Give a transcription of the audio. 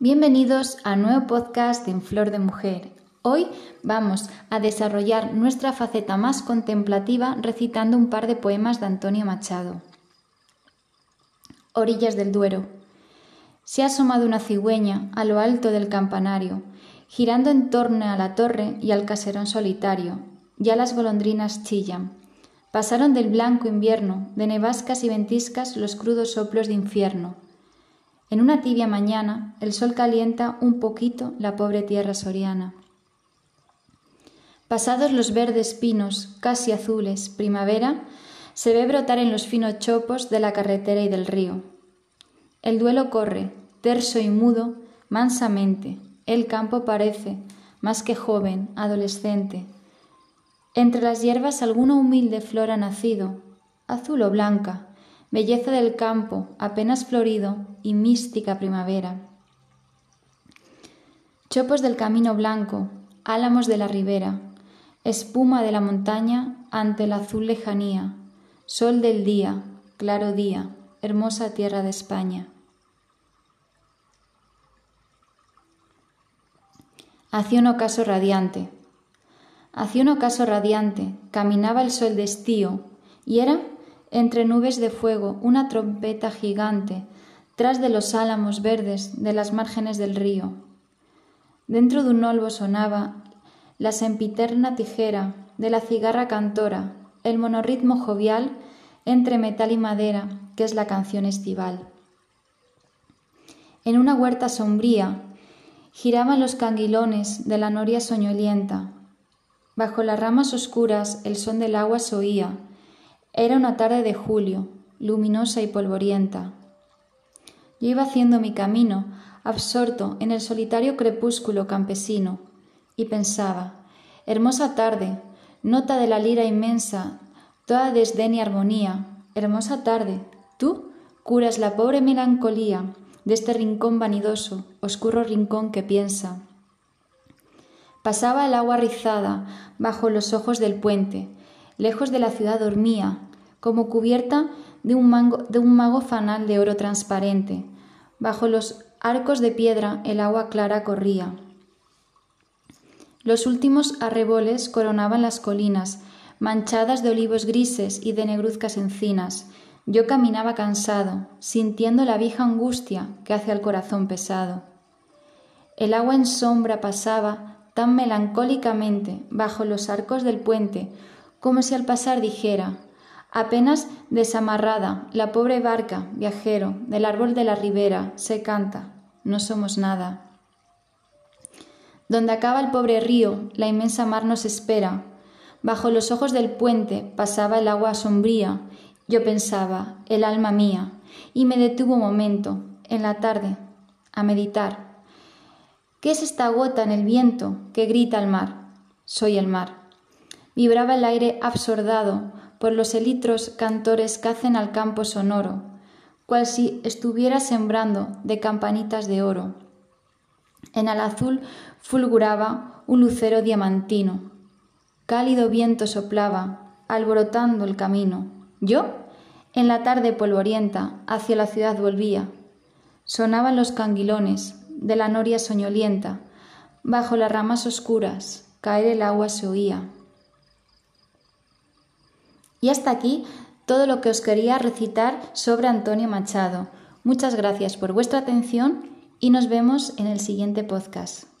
Bienvenidos a nuevo podcast de En Flor de Mujer. Hoy vamos a desarrollar nuestra faceta más contemplativa recitando un par de poemas de Antonio Machado. Orillas del Duero. Se ha asomado una cigüeña a lo alto del campanario, girando en torno a la torre y al caserón solitario. Ya las golondrinas chillan. Pasaron del blanco invierno, de nevascas y ventiscas los crudos soplos de infierno en una tibia mañana el sol calienta un poquito la pobre tierra soriana. Pasados los verdes pinos, casi azules, primavera, se ve brotar en los finos chopos de la carretera y del río. El duelo corre, terso y mudo, mansamente. El campo parece, más que joven, adolescente. Entre las hierbas alguna humilde flor ha nacido, azul o blanca, belleza del campo, apenas florido y mística primavera. Chopos del camino blanco, álamos de la ribera, espuma de la montaña ante la azul lejanía, sol del día, claro día, hermosa tierra de España. Hacía un ocaso radiante. Hacía un ocaso radiante, caminaba el sol de estío, y era entre nubes de fuego, una trompeta gigante, tras de los álamos verdes de las márgenes del río. Dentro de un olvo sonaba la sempiterna tijera de la cigarra cantora, el monorritmo jovial entre metal y madera, que es la canción estival. En una huerta sombría giraban los canguilones de la noria soñolienta. Bajo las ramas oscuras el son del agua se oía, era una tarde de julio, luminosa y polvorienta. Yo iba haciendo mi camino, absorto en el solitario crepúsculo campesino, y pensaba, hermosa tarde, nota de la lira inmensa, toda desdén y armonía, hermosa tarde, tú curas la pobre melancolía de este rincón vanidoso, oscuro rincón que piensa. Pasaba el agua rizada bajo los ojos del puente, lejos de la ciudad dormía, como cubierta de un, de un mago fanal de oro transparente. Bajo los arcos de piedra el agua clara corría. Los últimos arreboles coronaban las colinas, manchadas de olivos grises y de negruzcas encinas. Yo caminaba cansado, sintiendo la vieja angustia que hace al corazón pesado. El agua en sombra pasaba tan melancólicamente bajo los arcos del puente, como si al pasar dijera Apenas desamarrada, la pobre barca, viajero, del árbol de la ribera, se canta, no somos nada. Donde acaba el pobre río, la inmensa mar nos espera. Bajo los ojos del puente pasaba el agua sombría. Yo pensaba, el alma mía, y me detuvo un momento, en la tarde, a meditar. ¿Qué es esta gota en el viento que grita al mar? Soy el mar. Vibraba el aire absordado por los elitros cantores que hacen al campo sonoro, cual si estuviera sembrando de campanitas de oro. En el azul fulguraba un lucero diamantino. Cálido viento soplaba, alborotando el camino. Yo, en la tarde polvorienta, hacia la ciudad volvía. Sonaban los canguilones de la noria soñolienta. Bajo las ramas oscuras, caer el agua se oía. Y hasta aquí todo lo que os quería recitar sobre Antonio Machado. Muchas gracias por vuestra atención y nos vemos en el siguiente podcast.